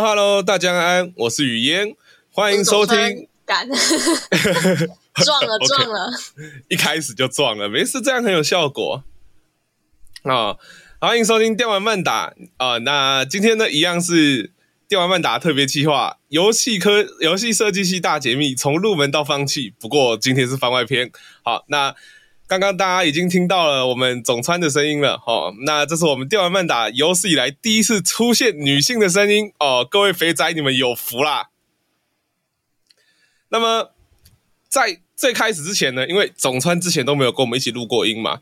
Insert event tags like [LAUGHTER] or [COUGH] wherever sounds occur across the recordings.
Hello Hello，大家安，我是雨嫣，欢迎收听。敢 [LAUGHS] 撞了撞了，一开始就撞了，没事，这样很有效果啊、哦。欢迎收听电玩漫打啊、呃。那今天呢，一样是电玩漫打特别计划，游戏科游戏设计系大解密，从入门到放弃。不过今天是番外篇。好，那。刚刚大家已经听到了我们总川的声音了，哦，那这是我们电玩慢打有史以来第一次出现女性的声音哦，各位肥宅你们有福啦。那么在最开始之前呢，因为总川之前都没有跟我们一起录过音嘛，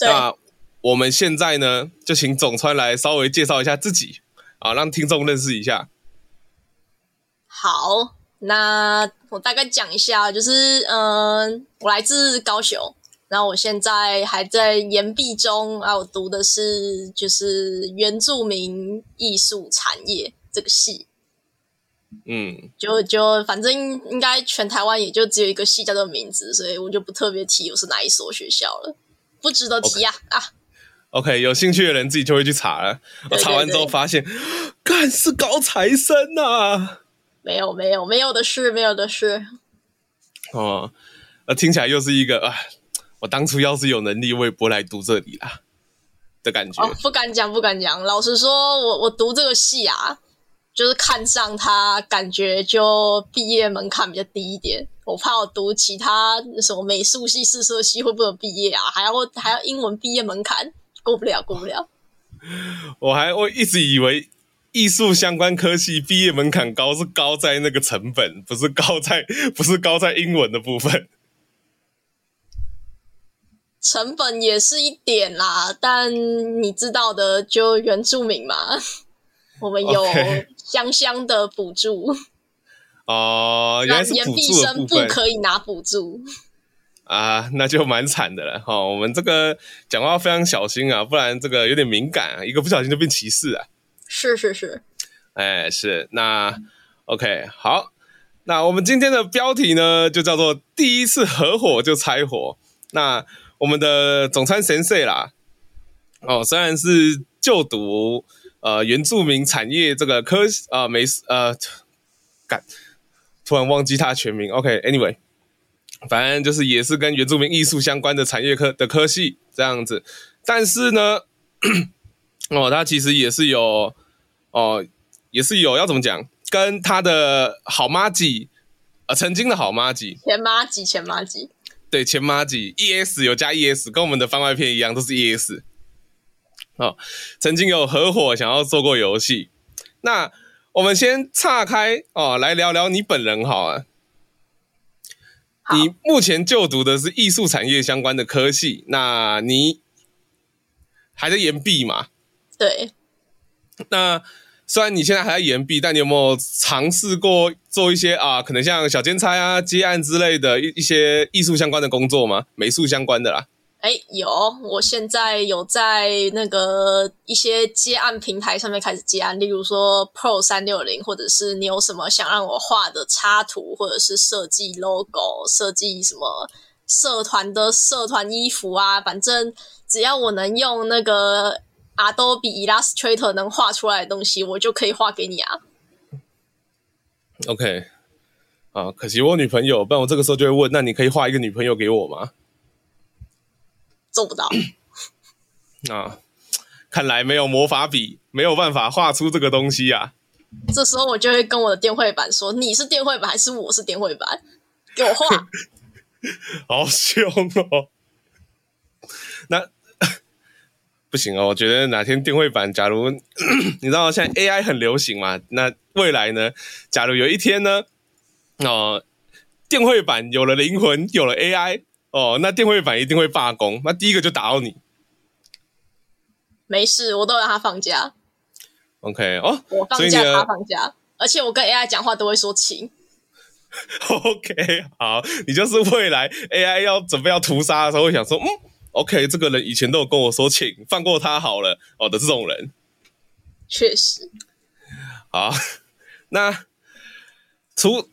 那我们现在呢就请总川来稍微介绍一下自己啊，让听众认识一下。好。那我大概讲一下，就是嗯、呃，我来自高雄，然后我现在还在延毕中啊，我读的是就是原住民艺术产业这个系，嗯，就就反正应该全台湾也就只有一个系叫这个名字，所以我就不特别提我是哪一所学校了，不值得提呀啊，啊。OK，有兴趣的人自己就会去查了，我查完之后发现，[GASPS] 干是高材生啊。没有没有没有的事，没有的事。哦，那听起来又是一个啊，我当初要是有能力，我也不会来读这里啦的感觉。哦，不敢讲，不敢讲。老实说，我我读这个系啊，就是看上它，感觉就毕业门槛比较低一点。我怕我读其他什么美术系、视设系会不会毕业啊，还要还要英文毕业门槛过不了，过不了。我还我一直以为。艺术相关科系毕业门槛高，是高在那个成本，不是高在不是高在英文的部分。成本也是一点啦，但你知道的，就原住民嘛，[LAUGHS] 我们有香香的补助。哦、原来是补助的部分。延毕生不可以拿补助啊，那就蛮惨的了哈、哦。我们这个讲话非常小心啊，不然这个有点敏感啊，一个不小心就变歧视啊。是是是，哎是那 OK 好，那我们今天的标题呢就叫做第一次合伙就拆伙。那我们的总参神社啦，哦虽然是就读呃原住民产业这个科啊美呃，干突然忘记他全名 OK Anyway，反正就是也是跟原住民艺术相关的产业科的科系这样子，但是呢。哦，他其实也是有，哦，也是有要怎么讲，跟他的好妈吉，呃，曾经的好妈吉，前妈吉，前妈吉，对，前妈吉，ES 有加 ES，跟我们的番外篇一样，都是 ES。哦，曾经有合伙想要做过游戏，那我们先岔开哦，来聊聊你本人好了。好，你目前就读的是艺术产业相关的科系，那你还在研毕嘛？对，那虽然你现在还在延毕，但你有没有尝试过做一些啊，可能像小兼差啊、接案之类的一一些艺术相关的工作吗？美术相关的啦。哎，有，我现在有在那个一些接案平台上面开始接案，例如说 Pro 三六零，或者是你有什么想让我画的插图，或者是设计 logo、设计什么社团的社团衣服啊，反正只要我能用那个。Adobe Illustrator 能画出来的东西，我就可以画给你啊。OK，啊，可惜我女朋友，不然我这个时候就会问：那你可以画一个女朋友给我吗？做不到。啊，看来没有魔法笔，没有办法画出这个东西啊。这时候我就会跟我的电绘板说：你是电绘板还是我是电绘板？给我画。[LAUGHS] 好凶哦。那。不行哦，我觉得哪天电绘板，假如 [COUGHS] 你知道现在 AI 很流行嘛，那未来呢？假如有一天呢，哦，电绘版有了灵魂，有了 AI，哦，那电绘版一定会罢工，那第一个就打到你。没事，我都让他放假。OK，哦，我放假，他放假，而且我跟 AI 讲话都会说请。[LAUGHS] OK，好，你就是未来 AI 要准备要屠杀的时候，会想说，嗯。OK，这个人以前都有跟我说，请放过他好了哦的这种人，确实。好，那除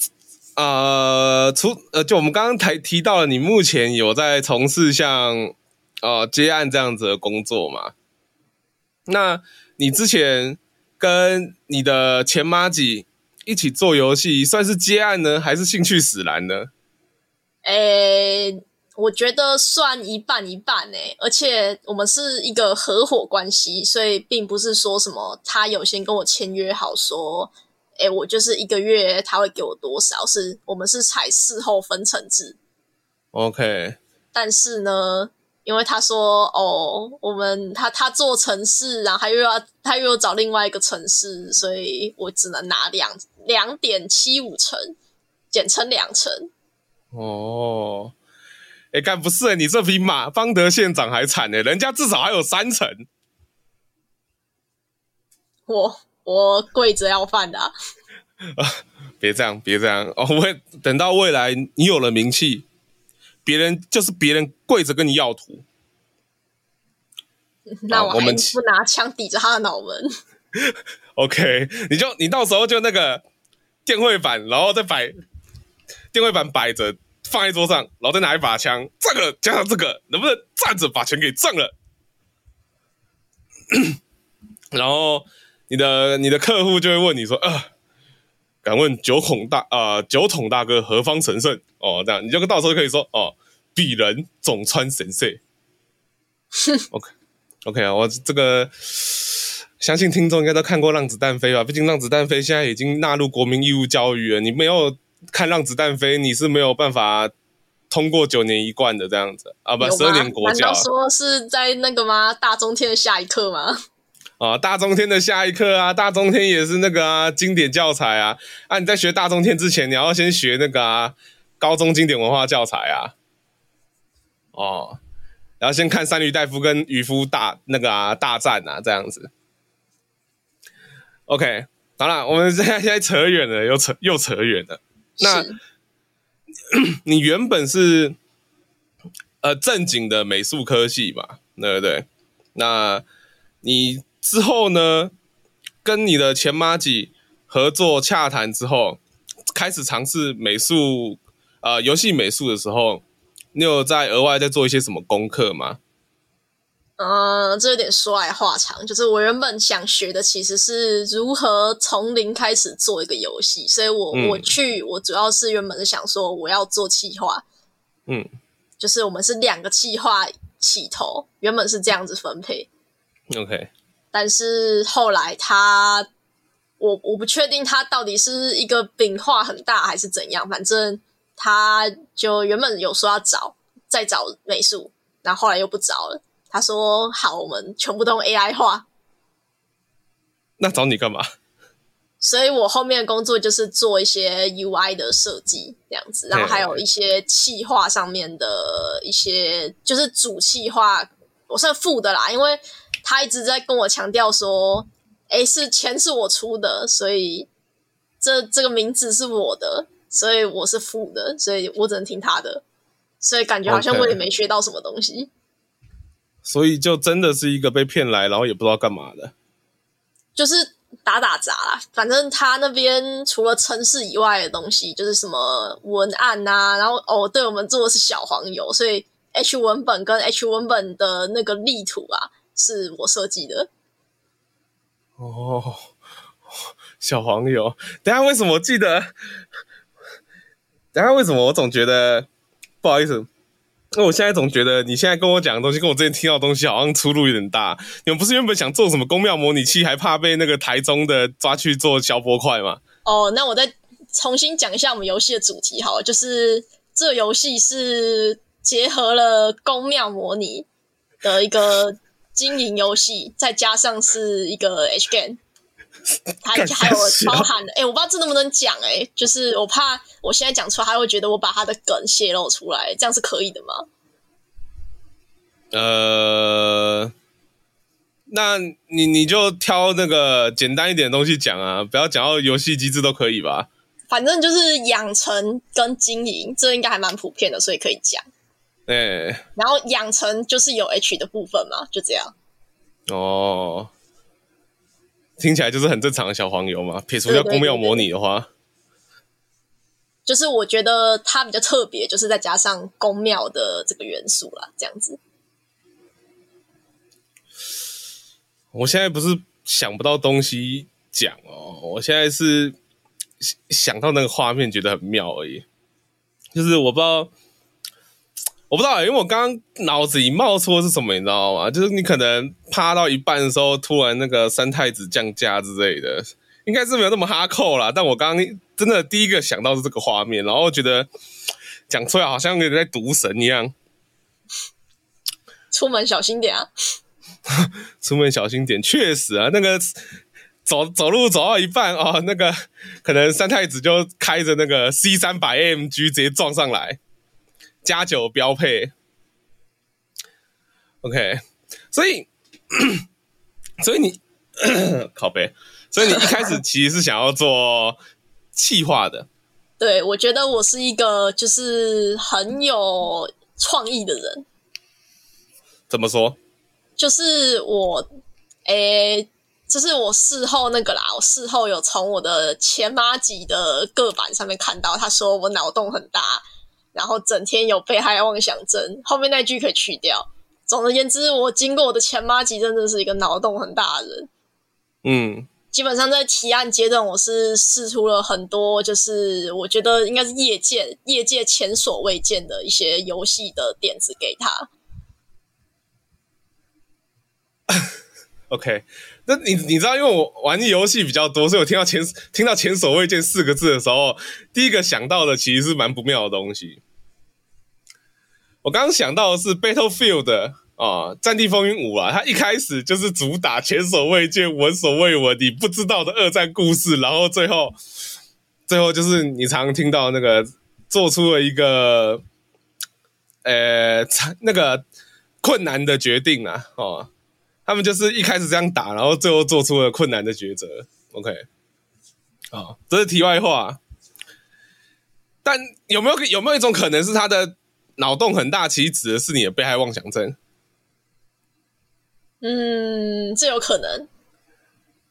呃除呃，就我们刚刚才提到了，你目前有在从事像呃接案这样子的工作嘛？那你之前跟你的前妈几一起做游戏，算是接案呢，还是兴趣使然呢？诶、欸，我觉得算一半一半诶，而且我们是一个合伙关系，所以并不是说什么他有先跟我签约好说，诶、欸，我就是一个月他会给我多少，是我们是采事后分成制。OK，但是呢，因为他说哦，我们他他做城市，然后他又要他又要找另外一个城市，所以我只能拿两两点七五成，简称两成。哦，哎，干不是，你这比马方德县长还惨呢，人家至少还有三成。我我跪着要饭的啊！啊，别这样，别这样哦！我会等到未来你有了名气，别人就是别人跪着跟你要图。[LAUGHS] 那我们不拿枪抵着他的脑门？[LAUGHS] OK，你就你到时候就那个电绘板，然后再摆电绘板摆着。放在桌上，然后再拿一把枪，这个加上这个，能不能站着把钱给挣了？[COUGHS] 然后你的你的客户就会问你说：“啊、呃，敢问九孔大啊、呃，九桶大哥何方神圣？”哦，这样你就到时候可以说：“哦，鄙人总穿神社。”OK OK 啊，我这个相信听众应该都看过《让子弹飞》吧？毕竟《让子弹飞》现在已经纳入国民义务教育了，你没有。看让子弹飞，你是没有办法通过九年一贯的这样子啊？不，十二年国教。难道说是在那个吗？大中天的下一课吗？啊，[LAUGHS] 大中天的下一课啊，大中天也是那个啊，经典教材啊。啊，你在学大中天之前，你要先学那个啊，高中经典文化教材啊。哦，然后先看三驴大夫跟渔夫大那个啊大战啊，这样子。OK，好了，我们现在现在扯远了，又扯又扯远了。那，[CLEARS THROAT] 你原本是呃正经的美术科系嘛，对不对？那你之后呢，跟你的前妈几合作洽谈之后，开始尝试美术呃游戏美术的时候，你有在额外在做一些什么功课吗？呃，这有点说来话长，就是我原本想学的其实是如何从零开始做一个游戏，所以我、嗯、我去，我主要是原本是想说我要做企划，嗯，就是我们是两个企划起头，原本是这样子分配，OK，但是后来他，我我不确定他到底是一个饼画很大还是怎样，反正他就原本有说要找再找美术，然后后来又不找了。他说：“好，我们全部都用 AI 化。那找你干嘛？所以我后面的工作就是做一些 UI 的设计，这样子，然后还有一些企划上面的一些，就是主企划，我是负的啦。因为他一直在跟我强调说，诶，是钱是我出的，所以这这个名字是我的，所以我是负的，所以我只能听他的。所以感觉好像我也没学到什么东西。”所以就真的是一个被骗来，然后也不知道干嘛的，就是打打杂啦。反正他那边除了城市以外的东西，就是什么文案啊，然后哦，对，我们做的是小黄油，所以 H 文本跟 H 文本的那个立图啊，是我设计的。哦，小黄油，等下为什么我记得？等下为什么我总觉得不好意思？那我现在总觉得你现在跟我讲的东西，跟我之前听到的东西好像出入有点大。你们不是原本想做什么宫庙模拟器，还怕被那个台中的抓去做消波块吗？哦，那我再重新讲一下我们游戏的主题好了，就是这游戏是结合了宫庙模拟的一个经营游戏，再加上是一个 H game。还还有包含的，哎、欸，我不知道这能不能讲，哎，就是我怕我现在讲出来，他会觉得我把他的梗泄露出来，这样是可以的吗？呃，那你你就挑那个简单一点的东西讲啊，不要讲到游戏机制都可以吧？反正就是养成跟经营，这应该还蛮普遍的，所以可以讲。哎、欸，然后养成就是有 H 的部分嘛，就这样。哦。听起来就是很正常的小黄油嘛，撇除掉宫庙模拟的话，就是我觉得它比较特别，就是再加上宫庙的这个元素啦，这样子。我现在不是想不到东西，讲哦，我现在是想到那个画面觉得很妙而已，就是我不知道。我不知道，因为我刚刚脑子里冒出的是什么，你知道吗？就是你可能趴到一半的时候，突然那个三太子降价之类的，应该是没有那么哈扣啦。但我刚刚真的第一个想到是这个画面，然后觉得讲出来好像有点在赌神一样。出门小心点啊！[LAUGHS] 出门小心点，确实啊，那个走走路走到一半哦，那个可能三太子就开着那个 C 三百 AMG 直接撞上来。加九标配，OK，所以，[COUGHS] 所以你 [COUGHS] 靠背，所以你一开始其实是想要做气化的。[LAUGHS] 对，我觉得我是一个就是很有创意的人。怎么说？就是我，诶，就是我事后那个啦，我事后有从我的前妈级的个板上面看到，他说我脑洞很大。然后整天有被害妄想症，后面那句可以去掉。总而言之，我经过我的前妈级真的是一个脑洞很大的人。嗯，基本上在提案阶段，我是试出了很多，就是我觉得应该是业界业界前所未见的一些游戏的点子给他。[LAUGHS] OK。那你你知道，因为我玩的游戏比较多，所以我听到前听到前所未见四个字的时候，第一个想到的其实是蛮不妙的东西。我刚刚想到的是 Battlefield 啊，战地风云五啊，它一开始就是主打前所未见、闻所未闻、你不知道的二战故事，然后最后最后就是你常听到那个做出了一个呃那个困难的决定啊，哦。他们就是一开始这样打，然后最后做出了困难的抉择。OK，好，这是题外话。但有没有有没有一种可能是他的脑洞很大，其实指的是你的被害妄想症？嗯，这有可能。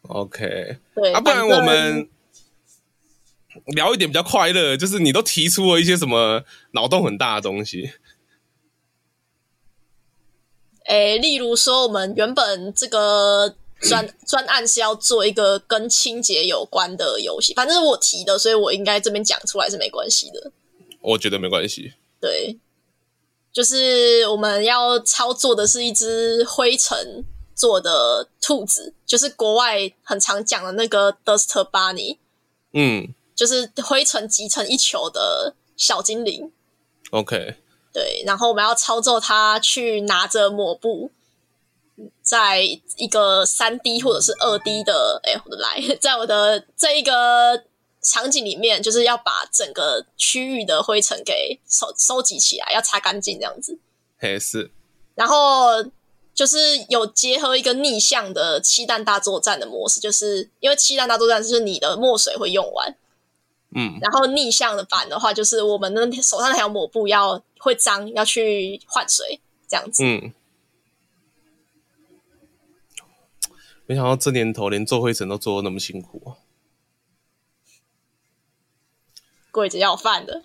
OK，对啊，不然我们聊一点比较快乐，就是你都提出了一些什么脑洞很大的东西。诶，例如说，我们原本这个专 [COUGHS] 专案是要做一个跟清洁有关的游戏，反正是我提的，所以我应该这边讲出来是没关系的。我觉得没关系。对，就是我们要操作的是一只灰尘做的兔子，就是国外很常讲的那个 Dust Bunny，嗯，就是灰尘集成一球的小精灵。OK。对，然后我们要操作它去拿着抹布，在一个三 D 或者是二 D 的，哎，我的来，[LAUGHS] 在我的这一个场景里面，就是要把整个区域的灰尘给收收集起来，要擦干净这样子。嘿，是。然后就是有结合一个逆向的气弹大作战的模式，就是因为气弹大作战就是你的墨水会用完。嗯，然后逆向的版的话，就是我们的手上那条抹布要会脏，要去换水，这样子。嗯，没想到这年头连做灰尘都做得那么辛苦，跪着要饭的，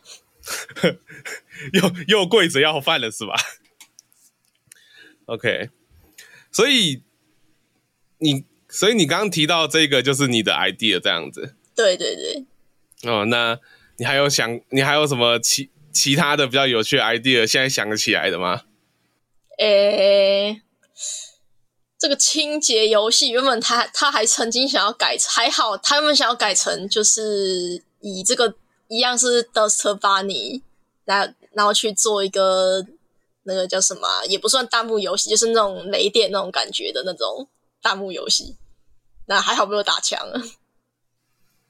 [LAUGHS] 又又跪着要饭了是吧？OK，所以你所以你刚刚提到这个就是你的 idea 这样子，对对对。哦，那你还有想，你还有什么其其他的比较有趣的 idea？现在想得起来的吗？诶，这个清洁游戏原本他他还曾经想要改，还好他们想要改成就是以这个一样是 Dust Bunny，然后然后去做一个那个叫什么，也不算弹幕游戏，就是那种雷电那种感觉的那种弹幕游戏。那还好没有打枪啊。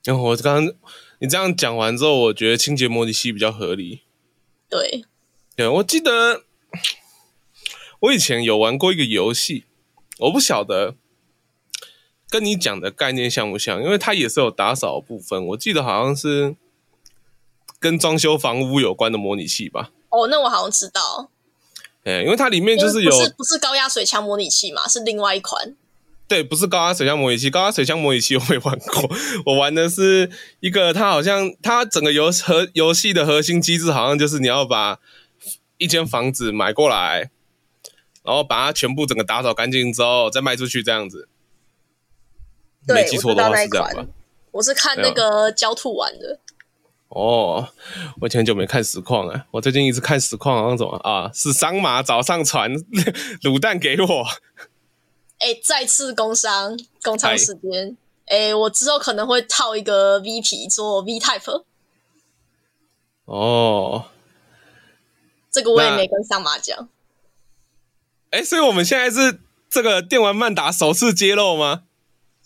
然后我刚刚。你这样讲完之后，我觉得清洁模拟器比较合理。对，对，我记得我以前有玩过一个游戏，我不晓得跟你讲的概念像不像，因为它也是有打扫部分。我记得好像是跟装修房屋有关的模拟器吧？哦，那我好像知道。哎，因为它里面就是有，不是不是高压水枪模拟器嘛？是另外一款。对，不是高压水枪模拟器，高压水枪模拟器我没玩过。我玩的是一个，它好像它整个游核游戏的核心机制，好像就是你要把一间房子买过来，然后把它全部整个打扫干净之后再卖出去这样子。没记错的话是这样吧？我是看那个焦兔玩的。哦，我以前很久没看实况了，我最近一直看实况，好像怎么啊？是桑马早上传 [LAUGHS] 卤蛋给我。哎，再次工商工厂时间。哎，我之后可能会套一个 V 皮做 V Type。哦，这个我也没跟桑马讲。哎，所以我们现在是这个电玩漫达首次揭露吗？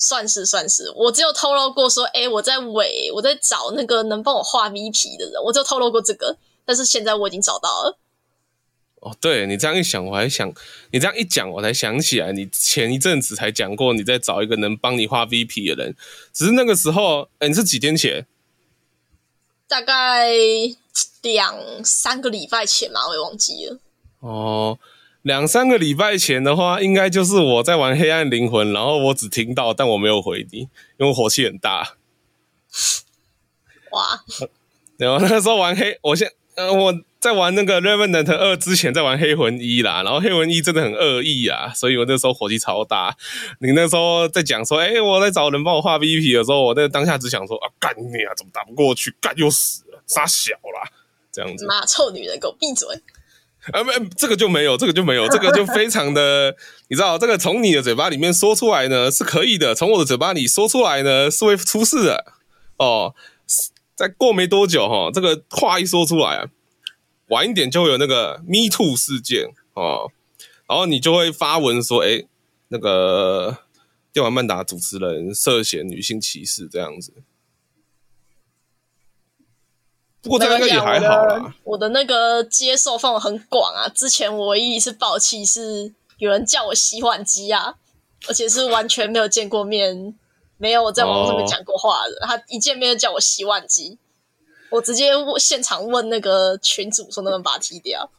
算是算是，我只有透露过说，哎，我在尾，我在找那个能帮我画 V 皮的人，我就透露过这个，但是现在我已经找到了。哦，对，你这样一想，我还想，你这样一讲，我才想起来，你前一阵子才讲过你在找一个能帮你画 V P 的人，只是那个时候，哎，你是几天前？大概两三个礼拜前嘛，我也忘记了。哦。两三个礼拜前的话，应该就是我在玩《黑暗灵魂》，然后我只听到，但我没有回你，因为我火气很大。哇！然后那个时候玩黑，我先呃我在玩那个《Revenant 二》之前在玩《黑魂一》啦，然后《黑魂一》真的很恶意啊，所以我那时候火气超大。你那时候在讲说，哎，我在找人帮我画 VP 的时候，我那当下只想说啊，干你啊，怎么打不过去？干又死了，杀小啦，这样子。妈，臭女人，给我闭嘴！啊，没，这个就没有，这个就没有，这个就非常的，你知道，这个从你的嘴巴里面说出来呢是可以的，从我的嘴巴里说出来呢是会出事的哦。再过没多久哈，这个话一说出来啊，晚一点就会有那个 Me Too 事件哦，然后你就会发文说，哎，那个电玩曼达主持人涉嫌女性歧视这样子。不过这个也还好啦。我的那个接受范围很广啊。之前我唯一一次爆气是有人叫我洗碗机啊，而且是完全没有见过面，没有我在网络上面讲过话的。他一见面就叫我洗碗机，我直接现场问那个群主说能不能把他踢掉。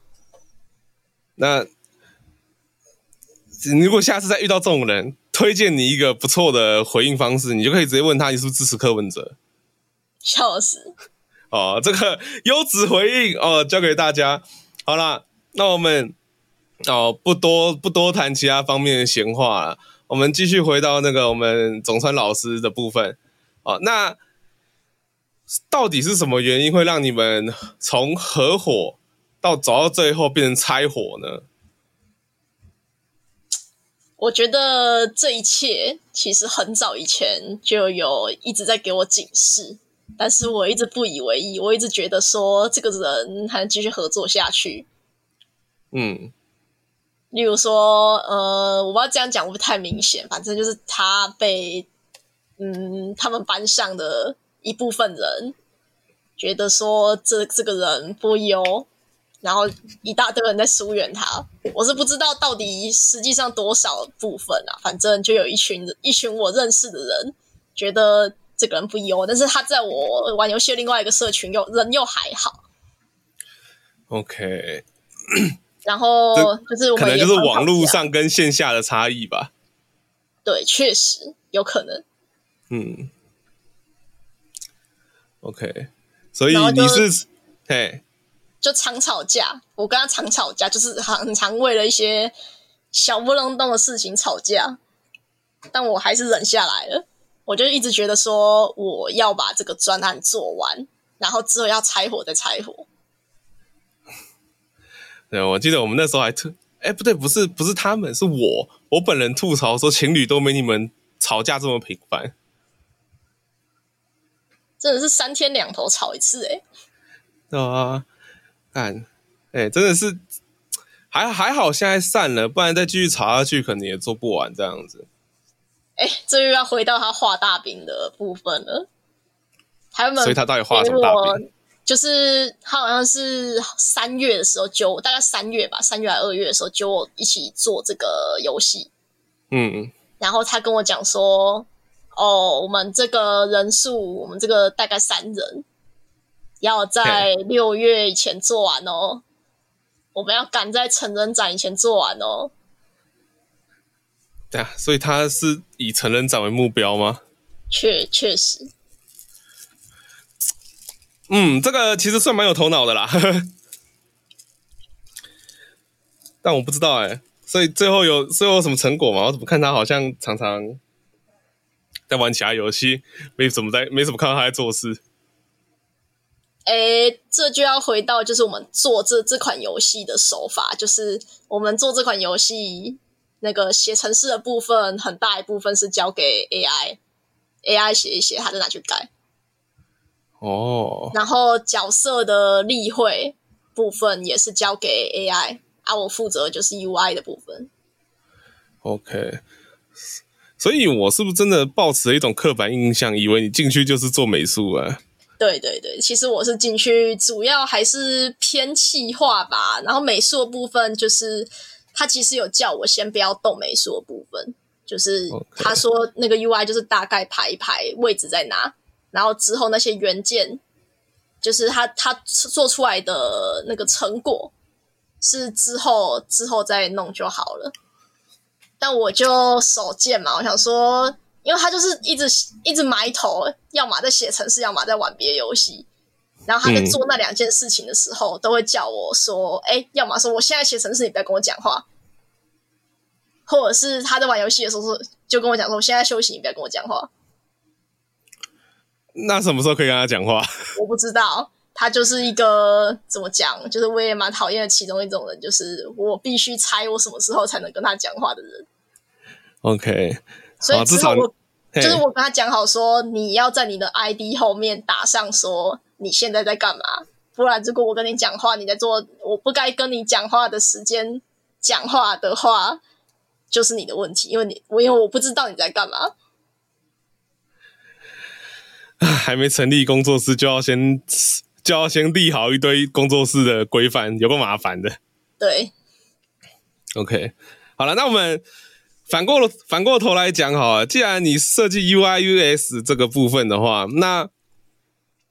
那如果下次再遇到这种人，推荐你一个不错的回应方式，你就可以直接问他你是不是支持柯文哲。笑死。哦，这个 [LAUGHS] 优质回应哦，交给大家。好啦，那我们哦不多不多谈其他方面的闲话了，我们继续回到那个我们总川老师的部分。哦，那到底是什么原因会让你们从合伙到走到最后变成拆伙呢？我觉得这一切其实很早以前就有一直在给我警示。但是我一直不以为意，我一直觉得说这个人还能继续合作下去。嗯，例如说，呃，我不知道这样讲会不会太明显，反正就是他被嗯他们班上的一部分人觉得说这这个人不优，然后一大堆人在疏远他。我是不知道到底实际上多少部分啊，反正就有一群一群我认识的人觉得。这个人不优，但是他在我玩游戏的另外一个社群又人又还好。OK，然后就是我们可能就是网络上跟线下的差异吧。对，确实有可能。嗯，OK，所以你是嘿，就常吵架。我跟他常吵架，就是很常为了一些小不隆咚的事情吵架，但我还是忍下来了。我就一直觉得说，我要把这个专案做完，然后之后要拆伙再拆伙。[LAUGHS] 对，我记得我们那时候还特，哎，不对，不是，不是他们，是我，我本人吐槽说，情侣都没你们吵架这么频繁，[LAUGHS] 真的是三天两头吵一次，哎。对啊，看，哎，真的是，还还好，现在散了，不然再继续吵下去，可能也做不完这样子。哎，这又要回到他画大饼的部分了。他们，所以他到底画什么大饼？就是他好像是三月的时候揪我，大概三月吧，三月还二月的时候就我一起做这个游戏。嗯，然后他跟我讲说：“哦，我们这个人数，我们这个大概三人，要在六月以前做完哦。我们要赶在成人展以前做完哦。”对啊，所以他是以成人展为目标吗？确确实，嗯，这个其实算蛮有头脑的啦，[LAUGHS] 但我不知道哎，所以最后有最后有什么成果吗？我怎么看他好像常常，在玩其他游戏，没怎么在，没怎么看到他在做事。诶，这就要回到就是我们做这这款游戏的手法，就是我们做这款游戏那个写程式的部分，很大一部分是交给 AI，AI 写一写，他就拿去改。哦。然后角色的例会部分也是交给 AI，啊，我负责就是 UI 的部分。OK。所以，我是不是真的抱持了一种刻板印象，以为你进去就是做美术啊？对对对，其实我是进去主要还是偏气化吧，然后美术的部分就是他其实有叫我先不要动美术的部分，就是他说那个 UI 就是大概排一排位置在哪，然后之后那些元件就是他他做出来的那个成果是之后之后再弄就好了。但我就手贱嘛，我想说。因为他就是一直一直埋头，要么在写程式，要么在玩别的游戏。然后他在做那两件事情的时候，嗯、都会叫我说：“哎，要么说我现在写程式，你不要跟我讲话。”或者是他在玩游戏的时候，就跟我讲说：“我现在休息，你不要跟我讲话。”那什么时候可以跟他讲话？我不知道。他就是一个怎么讲，就是我也蛮讨厌的其中一种人，就是我必须猜我什么时候才能跟他讲话的人。OK。所以之后我就是我跟他讲好说，你要在你的 ID 后面打上说你现在在干嘛，不然如果我跟你讲话，你在做我不该跟你讲话的时间讲话的话，就是你的问题，因为你我因为我不知道你在干嘛。[SIGHS] 还没成立工作室就要先就要先立好一堆工作室的规范，有够麻烦的。对，OK，好了，那我们。反过了，反过头来讲，好了，既然你设计 UI UX 这个部分的话，那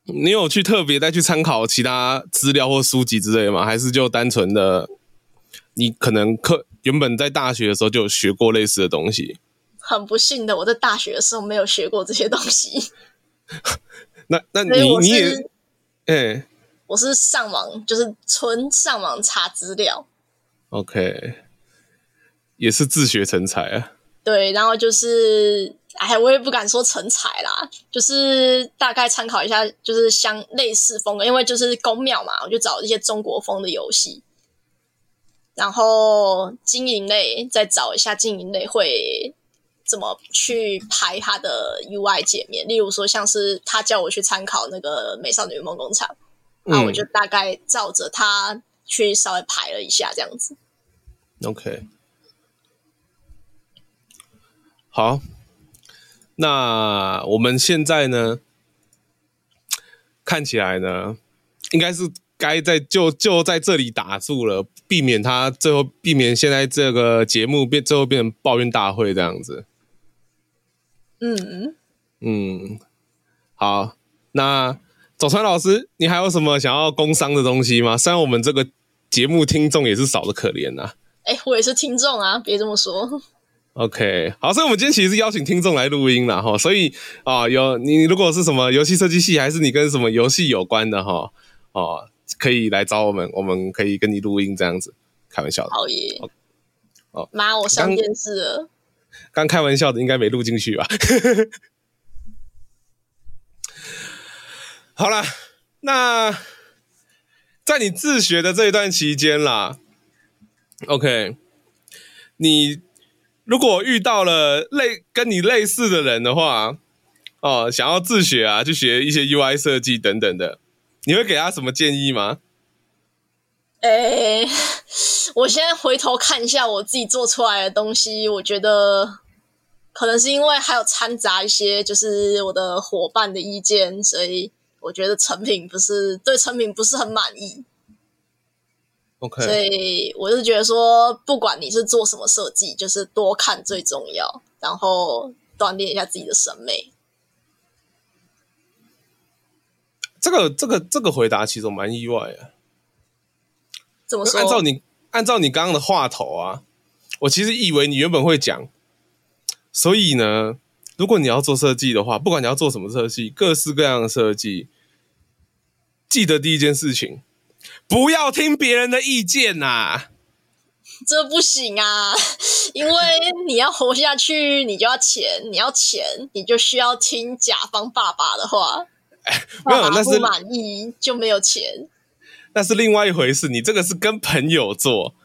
你有去特别再去参考其他资料或书籍之类的吗？还是就单纯的你可能课原本在大学的时候就有学过类似的东西？很不幸的，我在大学的时候没有学过这些东西。[LAUGHS] 那那你你也，哎、欸，我是上网，就是纯上网查资料。OK。也是自学成才啊，对，然后就是，哎，我也不敢说成才啦，就是大概参考一下，就是相类似风格，因为就是宫庙嘛，我就找一些中国风的游戏，然后经营类再找一下经营类会怎么去排它的 UI 界面，例如说像是他叫我去参考那个美少女梦工厂，那我就大概照着他去稍微排了一下，这样子。OK。好，那我们现在呢，看起来呢，应该是该在就就在这里打住了，避免他最后避免现在这个节目变最后变成抱怨大会这样子。嗯嗯，好，那早川老师，你还有什么想要工商的东西吗？虽然我们这个节目听众也是少的可怜呐。哎，我也是听众啊，别这么说。OK，好，所以我们今天其实是邀请听众来录音了哈，所以啊、哦，有你如果是什么游戏设计系，还是你跟什么游戏有关的哈，哦，可以来找我们，我们可以跟你录音这样子，开玩笑的。好耶！哦，妈，我上电视了。刚开玩笑的，应该没录进去吧？[LAUGHS] 好了，那在你自学的这一段期间啦，OK，你。如果遇到了类跟你类似的人的话，哦，想要自学啊，去学一些 UI 设计等等的，你会给他什么建议吗？诶、欸，[LAUGHS] 我先回头看一下我自己做出来的东西，我觉得可能是因为还有掺杂一些就是我的伙伴的意见，所以我觉得成品不是对成品不是很满意。Okay. 所以我是觉得说，不管你是做什么设计，就是多看最重要，然后锻炼一下自己的审美。这个这个这个回答其实我蛮意外的。怎么说？按照你按照你刚刚的话头啊，我其实以为你原本会讲。所以呢，如果你要做设计的话，不管你要做什么设计，各式各样的设计，记得第一件事情。不要听别人的意见呐、啊！这不行啊！[LAUGHS] 因为你要活下去，你就要钱，你要钱，你就需要听甲方爸爸的话。哎，[LAUGHS] 没有，那是不满意就没有钱。那是另外一回事。你这个是跟朋友做，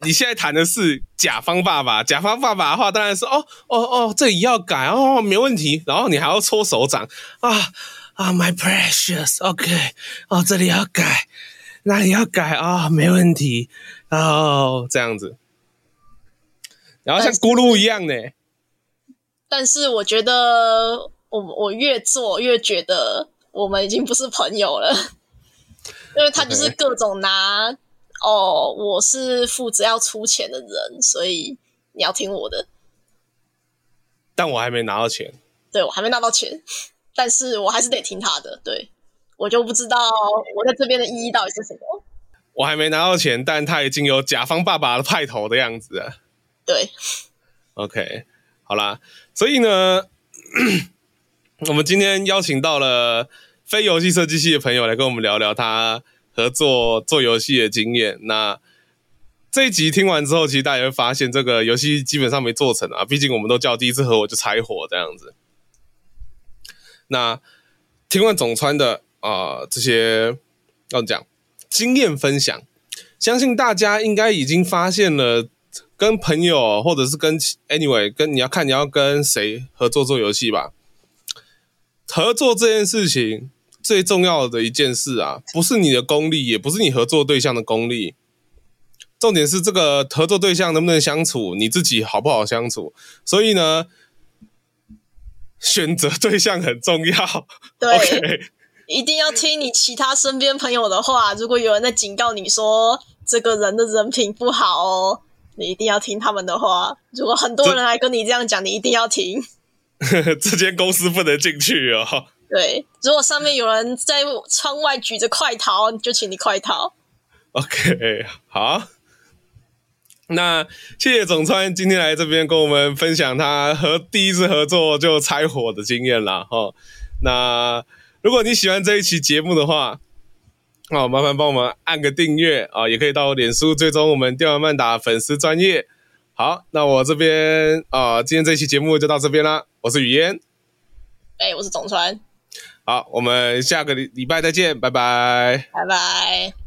你现在谈的是甲方爸爸。甲方爸爸的话，当然是哦哦哦，这里要改哦，没问题。然后你还要搓手掌啊啊，My precious，OK，哦，这里要改，那你要改啊，没问题。哦，这样子，然后像咕噜一样呢。但是我觉得，我我越做越觉得我们已经不是朋友了，因为他就是各种拿 Okay. 哦，我是负责要出钱的人，所以你要听我的。但我还没拿到钱，对，我还没拿到钱，但是我还是得听他的。对，我就不知道我在这边的意义到底是什么。我还没拿到钱，但他已经有甲方爸爸的派头的样子了。对，OK，好啦，所以呢，我们今天邀请到了非游戏设计系的朋友来跟我们聊聊他合作做游戏的经验。那这一集听完之后，其实大家会发现，这个游戏基本上没做成啊。毕竟我们都叫第一次合伙就拆伙这样子。那听完总川的啊、呃、这些要讲。经验分享，相信大家应该已经发现了，跟朋友或者是跟 anyway，跟你要看你要跟谁合作做游戏吧。合作这件事情最重要的一件事啊，不是你的功力，也不是你合作对象的功力，重点是这个合作对象能不能相处，你自己好不好相处。所以呢，选择对象很重要。对。Okay 一定要听你其他身边朋友的话。如果有人在警告你说这个人的人品不好哦，你一定要听他们的话。如果很多人来跟你这样讲，你一定要听。[LAUGHS] 这间公司不能进去哦。对，如果上面有人在窗外举着快逃，就请你快逃。OK，好。那谢谢总川今天来这边跟我们分享他和第一次合作就拆伙的经验啦。哈。那。如果你喜欢这一期节目的话，好，麻烦帮我们按个订阅啊，也可以到我脸书追踪我们电玩慢打粉丝专业。好，那我这边啊，今天这一期节目就到这边啦。我是雨嫣，哎、欸，我是总川。好，我们下个礼礼拜再见，拜拜，拜拜。